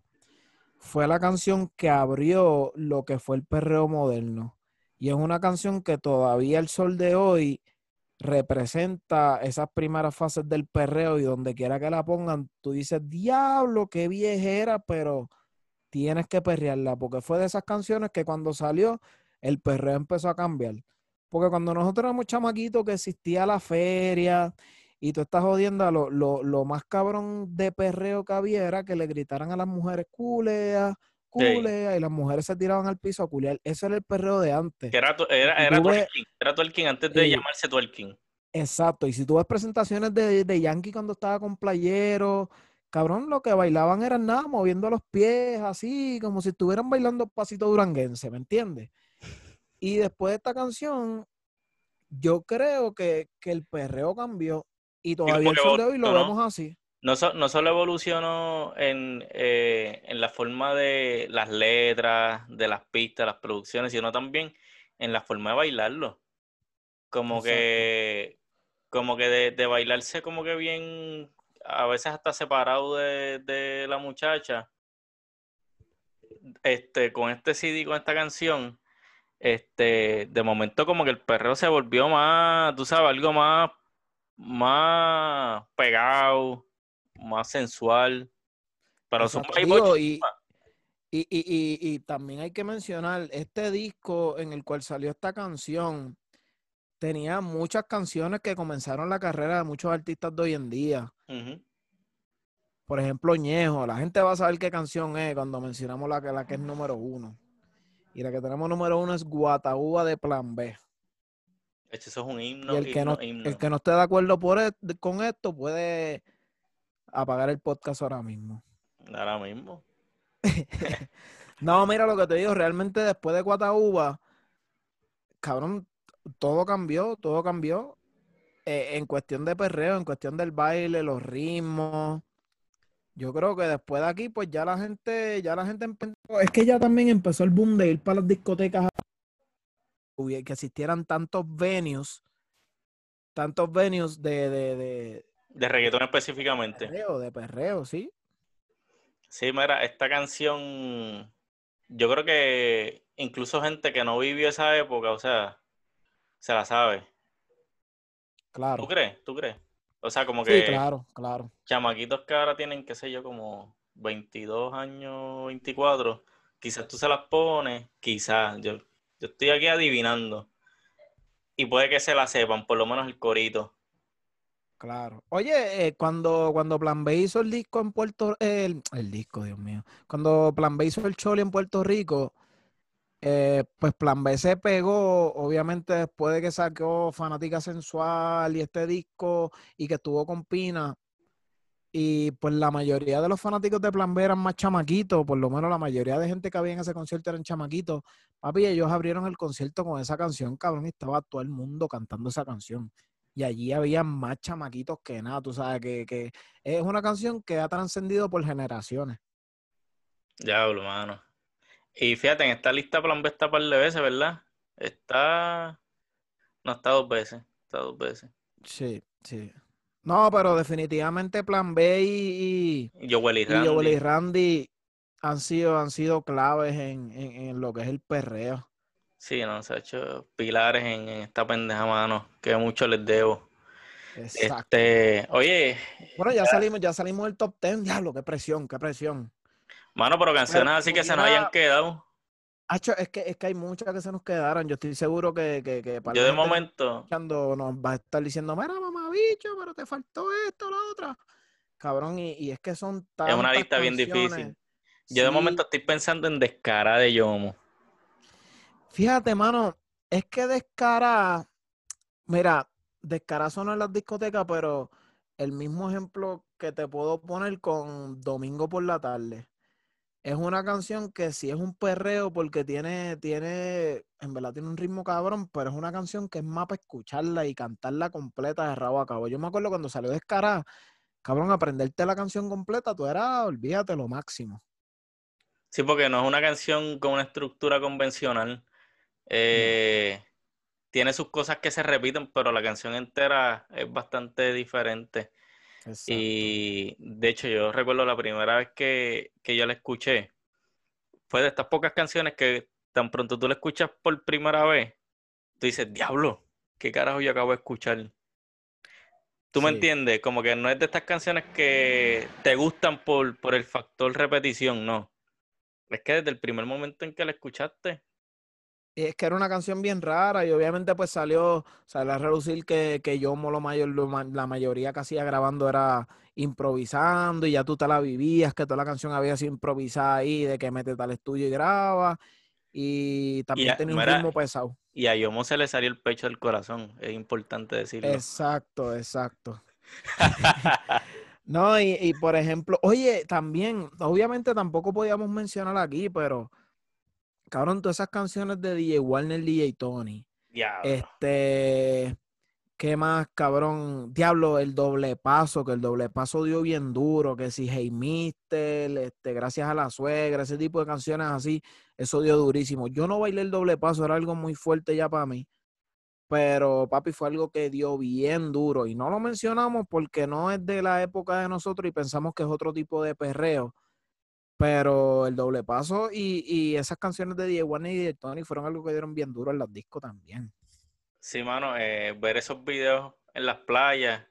fue la canción que abrió lo que fue el perreo moderno. Y es una canción que todavía el sol de hoy representa esas primeras fases del perreo y donde quiera que la pongan, tú dices, diablo, qué viejera, pero tienes que perrearla, porque fue de esas canciones que cuando salió, el perreo empezó a cambiar. Porque cuando nosotros éramos chamaquitos que existía la feria y tú estás jodiendo, lo, lo, lo, más cabrón de perreo que había era que le gritaran a las mujeres culea, culea, y las mujeres se tiraban al piso a culear. Ese era el perreo de antes. era, era, era, twerking, era twerking antes de llamarse twerking. Exacto, y si tú ves presentaciones de, de Yankee cuando estaba con playero, cabrón, lo que bailaban eran nada, moviendo los pies así, como si estuvieran bailando pasito duranguense, ¿me entiendes? Y después de esta canción, yo creo que, el perreo cambió y todavía el sol de hoy lo vemos así. No, no solo evolucionó en, eh, en la forma de las letras, de las pistas, las producciones, sino también en la forma de bailarlo. Como que, como que de, de, bailarse como que bien, a veces hasta separado de, de la muchacha. Este, con este CD, con esta canción, este, de momento como que el perreo se volvió más, tú sabes, algo más, más pegado, más sensual. Pero son y, y, y, y, también hay que mencionar, este disco en el cual salió esta canción tenía muchas canciones que comenzaron la carrera de muchos artistas de hoy en día. Por ejemplo, Ñejo. La gente va a saber qué canción es cuando mencionamos la, la que es número uno. Y la que tenemos número uno es Guataúba de Plan B. Eso es un himno. el, que no, el que no esté de acuerdo por e, con esto puede apagar el podcast ahora mismo. Ahora mismo. <laughs> no, mira lo que te digo, realmente después de Guataúba, cabrón, todo cambió, todo cambió. Eh, en cuestión de perreo, en cuestión del baile, los ritmos. Yo creo que después de aquí, pues ya la gente, ya la gente empezó. Es que ya también empezó el boom de ir para las discotecas que existieran tantos venues, tantos venues de, de, de, de reggaetón específicamente. De perreo, de perreo, sí. Sí, mira, esta canción, yo creo que incluso gente que no vivió esa época, o sea, se la sabe. Claro. ¿Tú crees? ¿Tú crees? O sea, como que. Sí, claro, claro. Chamaquitos que ahora tienen, qué sé yo, como 22 años, 24. Quizás tú se las pones, quizás. Yo, yo estoy aquí adivinando. Y puede que se la sepan, por lo menos el corito. Claro. Oye, eh, cuando, cuando Plan B hizo el disco en Puerto el, el disco, Dios mío. Cuando Plan B hizo el Choli en Puerto Rico, eh, pues Plan B se pegó, obviamente después de que sacó Fanática Sensual y este disco y que estuvo con Pina. Y pues la mayoría de los fanáticos de Plan B eran más chamaquitos, por lo menos la mayoría de gente que había en ese concierto eran chamaquitos. Papi, ellos abrieron el concierto con esa canción, cabrón, y estaba todo el mundo cantando esa canción. Y allí había más chamaquitos que nada, tú sabes, que, que es una canción que ha trascendido por generaciones. Diablo, mano. Y fíjate, en esta lista Plan B está un par de veces, ¿verdad? Está. No está dos veces. Está dos veces. Sí, sí. No, pero definitivamente Plan B y, y, Joel y Randy, y, Randy han, sido, han sido claves en, en, lo que es el perreo. Sí, no, se ha hecho pilares en, esta pendeja mano, que mucho les debo. Exacto. Este, oye. Bueno, ya, salimos, ya salimos del top 10. Diablo, qué presión, qué presión. Mano, pero canciones así que se nos hayan quedado. es que, es que hay muchas que se nos quedaron. Yo estoy seguro que, que, que para Yo de momento. Cuando nos va a estar diciendo, mira, mamá bicho, pero te faltó esto, lo otro. Cabrón, y, y es que son tan. Es una lista bien difícil. Yo de momento estoy pensando en Descara de Yomo. Fíjate, mano, es que Descara. Mira, Descara son en las discotecas, pero el mismo ejemplo que te puedo poner con Domingo por la tarde es una canción que sí es un perreo porque tiene, tiene, en verdad tiene un ritmo cabrón, pero es una canción que es más para escucharla y cantarla completa de rabo a cabo. Yo me acuerdo cuando salió Descarada, cabrón, aprenderte la canción completa, tú eras, olvídate, lo máximo. Sí, porque no es una canción con una estructura convencional. Eh, tiene sus cosas que se repiten, pero la canción entera es bastante diferente. Y de hecho, yo recuerdo la primera vez que, que yo la escuché, fue de estas pocas canciones que tan pronto tú la escuchas por primera vez, tú dices, diablo, ¿qué carajo yo acabo de escuchar? ¿Tú me entiendes? Como que no es de estas canciones que te gustan por, por el factor repetición, no. Es que desde el primer momento en que la escuchaste. Es que era una canción bien rara y obviamente pues salió, salió a relucir que, que yo lo mayor, la mayoría que hacía grabando era improvisando y ya tú te la vivías, que toda la canción había sido improvisada ahí, de que metes al estudio y graba y también tenía un ritmo pesado. Y a Yomo se le salió el pecho del corazón, es importante decirlo. Exacto, exacto. <laughs> <laughs> no, y, por ejemplo, oye, también, obviamente tampoco podíamos mencionar aquí, pero cabrón, todas esas canciones de DJ Warner, DJ Tony. Este, ¿qué más, cabrón? Diablo, el doble paso, que el doble paso dio bien duro, que si Hey Mister, este, gracias a la suegra, ese tipo de canciones así, eso dio durísimo. Yo no bailé el doble paso, era algo muy fuerte ya para mí. Pero papi fue algo que dio bien duro y no lo mencionamos porque no es de la época de nosotros y pensamos que es otro tipo de perreo. Pero el doble paso y, esas canciones de Diego y de Tony fueron algo que dieron bien duro en los discos también. Sí, mano, eh, ver esos videos en las playas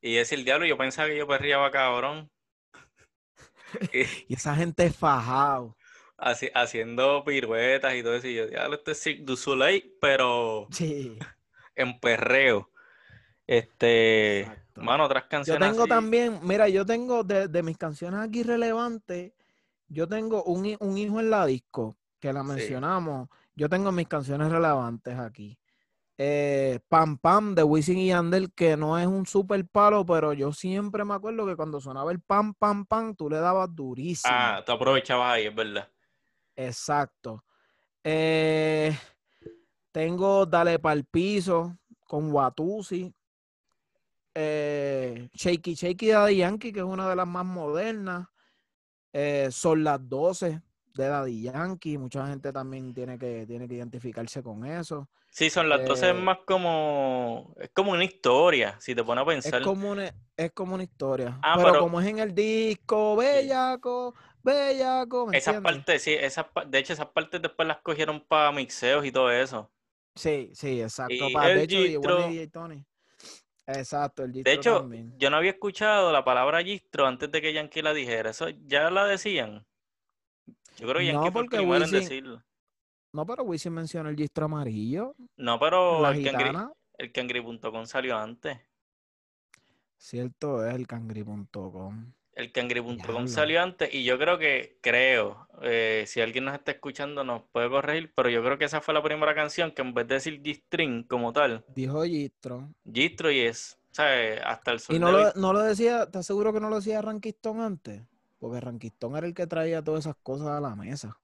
y decir, diablo, yo pensaba que yo perreaba cabrón. <laughs> y esa gente fajado haciendo piruetas y todo eso. Y yo, ya este es Cirque du Soleil, pero <laughs> en perreo. Este, mano, otras canciones. Yo tengo también, mira, yo tengo de, mis canciones aquí relevantes, yo tengo un, hijo en la disco, que la mencionamos. Yo tengo mis canciones relevantes aquí. Eh, Pam Pam de Wisin y Yandel, que no es un super palo, pero yo siempre me acuerdo que cuando sonaba el Pam Pam Pam, tú le dabas durísimo. Ah, tú aprovechabas ahí, es verdad. Exacto. Eh, tengo Dale Pal Piso con Watusi. Eh, Shaky Shaky Daddy Yankee, que es una de las más modernas. Eh, son las 12 de Daddy Yankee. Mucha gente también tiene que, tiene que identificarse con eso. Sí, son las 12 es más como. Es como una historia, si te pones a pensar. Es como una, es como una historia. Ah, pero, como es en el disco, Bellaco, bellaco. esas partes, sí, esas, de hecho, esas partes después las cogieron para mixeos y todo eso. Sí, sí, exacto. para, de hecho, Tony. Exacto, el De hecho, yo no había escuchado la palabra gistro antes de que Yankee la dijera. ¿Eso ya la decían? Yo creo que Yankee no, fue el primero en decirlo. No, pero Wisin mencionó el gistro amarillo. No, pero el, cangri, el cangri.com salió antes. Cierto es el cangri.com. El cangri.com salió antes y yo creo que, creo, eh, si alguien nos está escuchando nos puede corregir, pero yo creo que esa fue la primera canción que en vez de decir G-String como tal. Dijo Gistro. Gistro y es, ¿sabes? Hasta el sol. ¿Y no, lo, no lo decía, estás seguro que no lo decía Rankistón antes? Porque Rankistón era el que traía todas esas cosas a la mesa.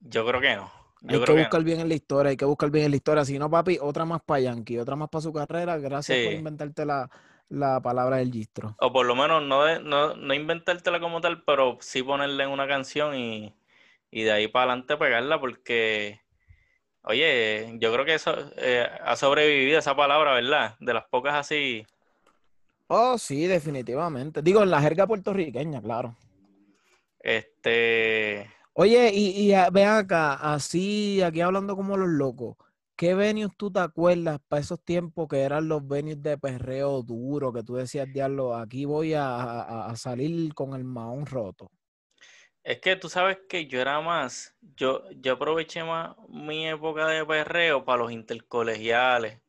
Yo creo que no. hay que buscar bien en la historia, hay que buscar bien en la historia. Si no, papi, otra más para Yankee, otra más para su carrera. Gracias por inventarte la, la palabra del gistro. O por lo menos no, no, no inventártela como tal, pero sí ponerle en una canción y, de ahí para adelante pegarla porque, oye, yo creo que eso eh, ha sobrevivido esa palabra, ¿verdad? De las pocas así. Oh, sí, definitivamente. Digo, en la jerga puertorriqueña, claro. Este... Oye, y, y vean acá, así, aquí hablando como los locos. ¿Qué venues tú te acuerdas para esos tiempos que eran los venues de perreo duro, que tú decías, diablo, aquí voy a, salir con el maón roto? Es que tú sabes que yo era más, yo, yo aproveché más mi época de perreo para los intercolegiales,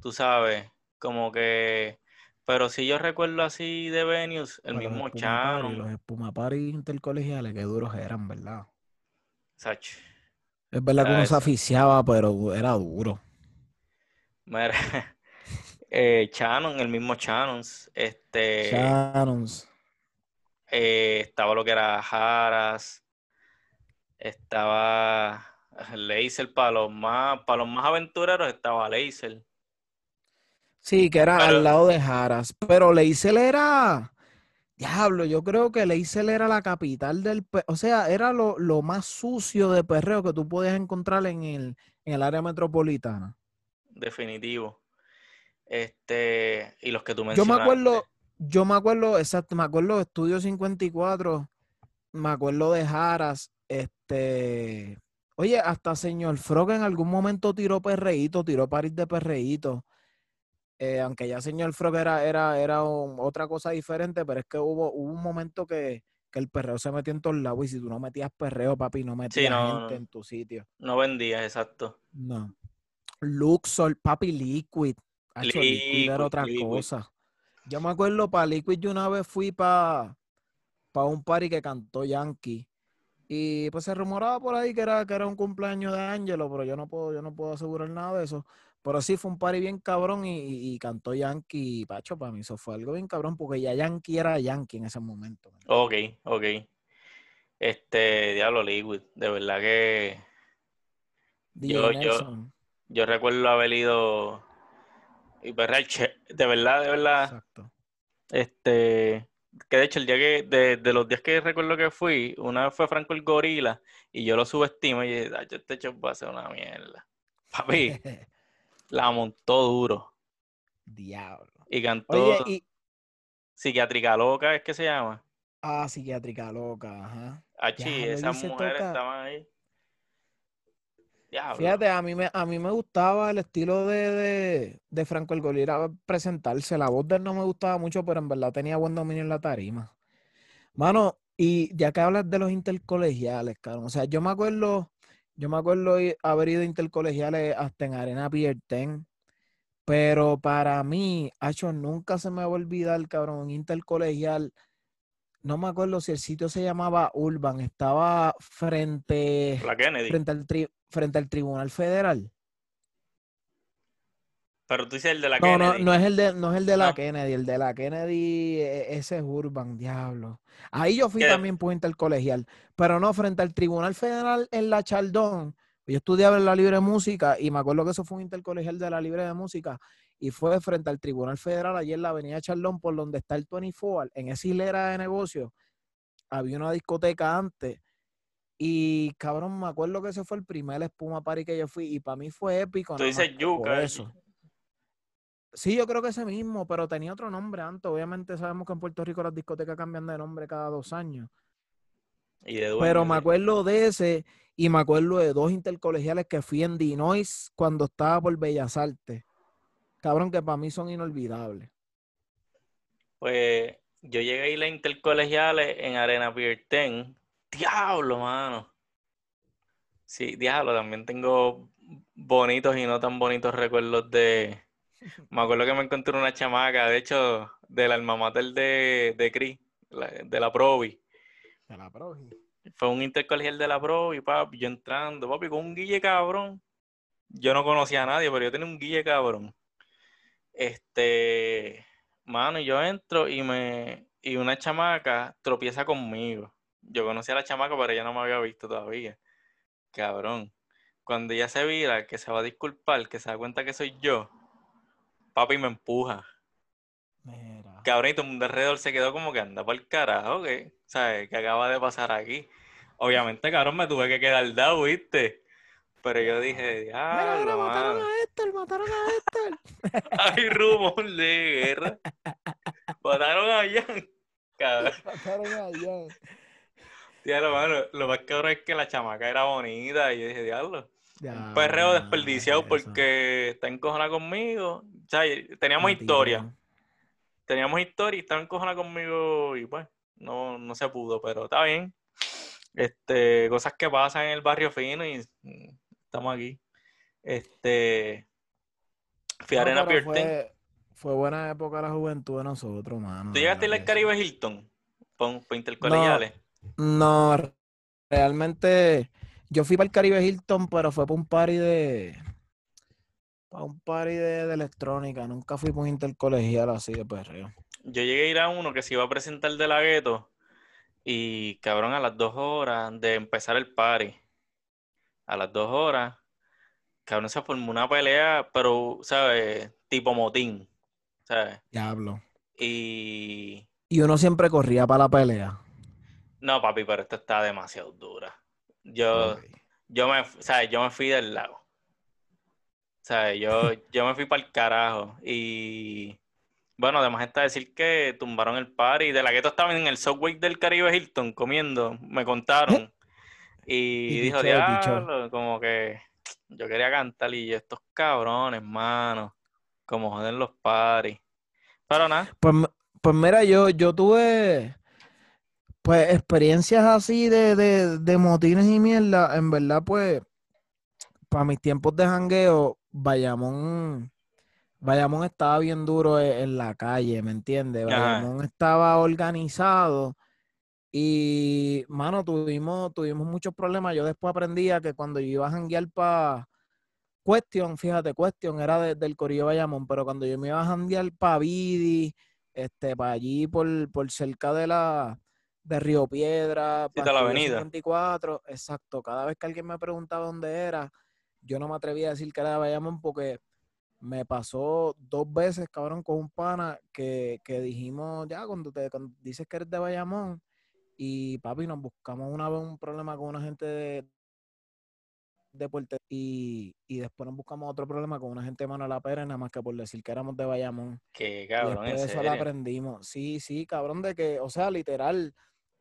tú sabes, como que, pero si yo recuerdo así de venues, el mismo Chano. Los espumaparis intercolegiales, qué duros eran, ¿verdad? Sacho. Es verdad que uno se aficiaba, pero era duro. Mira, <laughs> eh, el mismo este... Channons. Eh, estaba lo que era Jaras, estaba Laser para los más, para los más aventureros estaba Laser. Sí, que era al lado de Jaras, pero Laser era Diablo, yo creo que Leisel era la capital del... O sea, era lo, más sucio de perreo que tú podías encontrar en el, en el área metropolitana. Definitivo. Este, y los que tú mencionaste. Yo me acuerdo, yo me acuerdo, exacto, me acuerdo de Estudio 54, me acuerdo de Jaras, este... Oye, hasta señor Frog en algún momento tiró perreíto, tiró París de perreíto. Eh, aunque ya señor Frog era, era, era otra cosa diferente, pero es que hubo, un momento que, el perreo se metió en todos lados y si tú no metías perreo, papi, no metías gente en tu sitio. No vendías, exacto. No. Luxor, papi, Liquid. Liquid, era otra cosa. Yo me acuerdo para Liquid, yo una vez fui para pa un party que cantó Yankee. Y pues se rumoraba por ahí que era, que era un cumpleaños de Angelo, pero yo no puedo, yo no puedo asegurar nada de eso. Pero sí fue un party bien cabrón y, cantó Yankee, Pacho, para mí eso fue algo bien cabrón porque ya Yankee era Yankee en ese momento. Ok, ok. Este, Diablo Liquid, de verdad que... Yo, yo, yo, recuerdo haber ido... Y de verdad, de verdad... Exacto. Este, que de hecho el día que, de, de, los días que recuerdo que fui, una vez fue Franco el Gorila y yo lo subestimo y dije, este hecho va a ser una mierda. <laughs> Papi, la montó duro. Diablo. Y cantó Psiquiátrica Loca, ¿es que se llama? Ah, Psiquiátrica Loca, ajá. Achi, esas mujeres estaban ahí. Diablo. Fíjate, a mí, me, a mí me gustaba el estilo de, de, Franco el Golira presentarse. La voz de él no me gustaba mucho, pero en verdad tenía buen dominio en la tarima. Mano, y ya que hablas de los intercolegiales, cabrón. O sea, yo me acuerdo yo me acuerdo haber ido intercolegiales hasta en Arena Pierten, pero para mí, hecho, nunca se me va a olvidar, cabrón, intercolegial. No me acuerdo si el sitio se llamaba Urban, estaba frente, frente, al, frente al Tribunal Federal. Pero tú dices el de la Kennedy. No, no es el de, no es el de la Kennedy. El de la Kennedy, e, ese es Urban, diablo. Ahí yo fui también por intercolegial. Pero no, frente al Tribunal Federal en la Chaldón. Yo estudiaba en la Libre Música y me acuerdo que eso fue un intercolegial de la Libre de Música. Y fue frente al Tribunal Federal, allí en la Avenida Chaldón, por donde está el 24, en esa hilera de negocios. Había una discoteca antes. Y cabrón, me acuerdo que ese fue el primer espuma party que yo fui. Y para mí fue épico. Tú dices yuca. Eso. Sí, yo creo que ese mismo, pero tenía otro nombre antes. Obviamente sabemos que en Puerto Rico las discotecas cambian de nombre cada dos años. pero me acuerdo de ese y me acuerdo de dos intercolegiales que fui en Dinois cuando estaba por Bellas Artes. Cabrón, que para mí son inolvidables. Pues yo llegué a ir a intercolegiales en Arena Pierten. Diablo, mano. Sí, diablo, también tengo bonitos y no tan bonitos recuerdos de, me acuerdo que me encontré una chamaca, de hecho, del alma mater de, de Cris, de la Provi. De la Provi. Fue un intercolegial de la Provi, papi, yo entrando, papi, con un guille cabrón. Yo no conocía a nadie, pero yo tenía un guille cabrón. Este, mano, yo entro y me, y una chamaca tropieza conmigo. Yo conocía a la chamaca, pero ella no me había visto todavía. Cabrón. Cuando ella se vira, que se va a disculpar, que se da cuenta que soy yo, papi me empuja. Mira. Cabrón, y todo el mundo alrededor se quedó como que anda por el carajo, que, ¿sabes? ¿Qué acaba de pasar aquí? Obviamente, cabrón, me tuve que quedar dado, ¿viste? Pero yo dije, ah, mira, mataron a Héctor, mataron a Héctor. <laughs> Hay rumor de guerra. Mataron a Jan. Cabrón. Mataron a Jan. Mano, lo más cabrón es que la chamaca era bonita y yo dije, diablo. un perreo desperdiciado porque está encojona conmigo teníamos historia. Teníamos historia y estaban cojona conmigo y pues no, no se pudo, pero está bien. Este, cosas que pasan en el barrio fino y mm, estamos aquí. Este, fui a Arena fue, fue, buena época la juventud de nosotros, mano. ¿Tú llegaste al Caribe Hilton? Por, intercolegiales. No, no, realmente yo fui para el Caribe Hilton, pero fue por un party de para un party de, electrónica. Nunca fui un intercolegial así de perreo. Yo llegué a ir a uno que se iba a presentar de la gueto. Y cabrón, a las dos horas de empezar el party. A las dos horas. Cabrón, se formó una pelea, pero, ¿sabes? Tipo motín. ¿Sabes? Diablo. Y Y uno siempre corría para la pelea. No, papi, pero esta está demasiado dura. Yo, yo me, ¿sabes? Yo me fui del lago. Sea, yo, yo me fui para el carajo. Y bueno, además está decir que tumbaron el party. De la gueto estaban en el subway del Caribe Hilton comiendo, me contaron. <laughs> Y, dijo, diablo, como que yo quería cantar y estos cabrones, hermano, como joden los paris. Pero nada. Pues, pues mira, yo, yo tuve pues experiencias así de, de, de motines y mierda. En verdad, pues, para mis tiempos de jangueo, Bayamón, Bayamón estaba bien duro e, en, la calle, ¿me entiendes? Bayamón estaba organizado y, mano, tuvimos, tuvimos muchos problemas. Yo después aprendía que cuando yo iba a janguear para Cuestión, fíjate, Cuestión era del Corillo Bayamón, pero cuando yo me iba a janguear para Vidi, este, para allí por, por cerca de la de Río Piedra, para la avenida. 24, exacto. Cada vez que alguien me preguntaba dónde era, yo no me atrevía a decir que era de Bayamón porque me pasó dos veces, cabrón, con un pana que, que dijimos, ya, cuando, te, cuando dices que eres de Bayamón, y papi, nos buscamos una vez un problema con una gente de, de Puerto y, y después nos buscamos otro problema con una gente de Manuela Pérez, nada más que por decir que éramos de Bayamón. Qué cabrón, y después de eso lo aprendimos. Sí, sí, cabrón, de que, o sea, literal,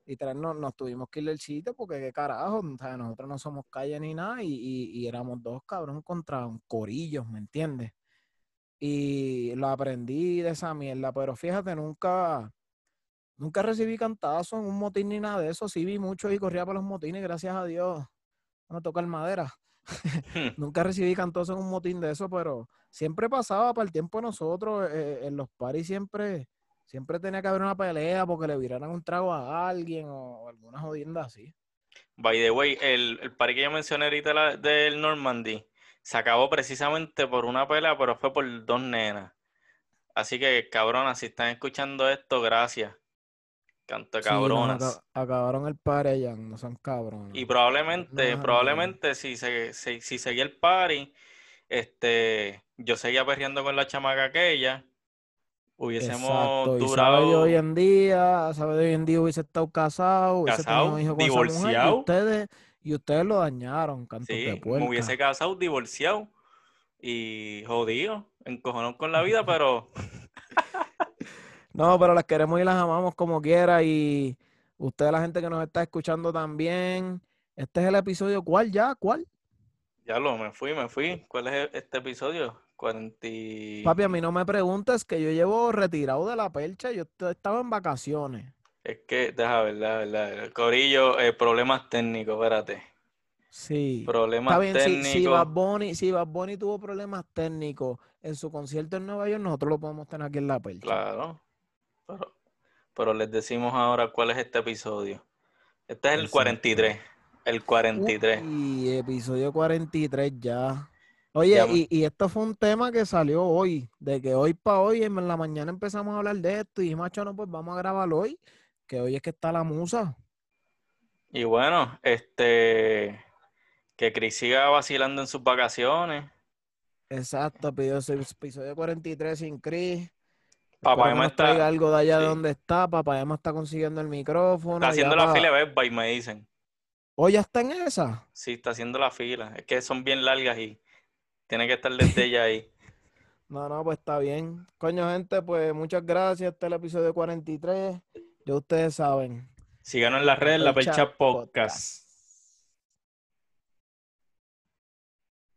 literal no, nos tuvimos que ir del sitio porque qué carajo, o sea, nosotros no somos calle ni nada y, y, y éramos dos cabrón contra un corillo, ¿me entiendes? Y lo aprendí de esa mierda, pero fíjate, nunca Nunca recibí cantazo en un motín ni nada de eso. Sí vi mucho y corría por los motines, gracias a Dios. No toca el madera. <laughs> <laughs> Nunca recibí cantazo en un motín de eso, pero siempre pasaba para el tiempo de nosotros. Eh, en los paris siempre, siempre tenía que haber una pelea porque le viraran un trago a alguien o, alguna jodienda así. By the way, el, el party que yo mencioné ahorita del Normandy se acabó precisamente por una pelea, pero fue por dos nenas. Así que, cabrona, si están escuchando esto, gracias. Canto cabronas. acabaron el party ya, no son cabrones. Y probablemente, probablemente si, se, si, seguía el party, este, yo seguía perreando con la chamaca aquella, hubiésemos durado. Y hoy en día, sabe de hoy en día hubiese estado casado, casado, divorciado. y ustedes, y ustedes lo dañaron, canto de me hubiese casado, divorciado y jodido, encojonado con la vida, pero <laughs> No, pero las queremos y las amamos como quiera. Y usted, la gente que nos está escuchando también. Este es el episodio, ¿cuál ya? ¿Cuál? Ya lo, me fui, me fui. ¿Cuál es este episodio? 40... Papi, a mí no me preguntes que yo llevo retirado de la percha. Yo estaba en vacaciones. Es que, deja ver, verdad, Corillo, eh, problemas técnicos, espérate. Sí. Problemas técnicos. Si, si, Bad Bunny, si Bad Bunny tuvo problemas técnicos en su concierto en Nueva York, nosotros lo podemos tener aquí en la percha. Claro. Pero, les decimos ahora cuál es este episodio. Este es el 43. El 43. Y episodio 43 ya. Oye, y, y, esto fue un tema que salió hoy, de que hoy para hoy, en la mañana empezamos a hablar de esto y macho, no, pues vamos a grabarlo hoy, que hoy es que está la musa. Y bueno, este, que Chris siga vacilando en sus vacaciones. Exacto, pidió ese episodio 43 sin Chris. Papá Emma está. algo de allá donde está. Papá Emma está consiguiendo el micrófono. Está haciendo la fila de Best me dicen. ¿O ya está en esa? Sí, está haciendo la fila. Es que son bien largas y tiene que estar desde ella ahí. <laughs> No, no, pues está bien. Coño, gente, pues muchas gracias. Este es el episodio 43. Ya ustedes saben. Síganos en las redes, La Percha Podcast.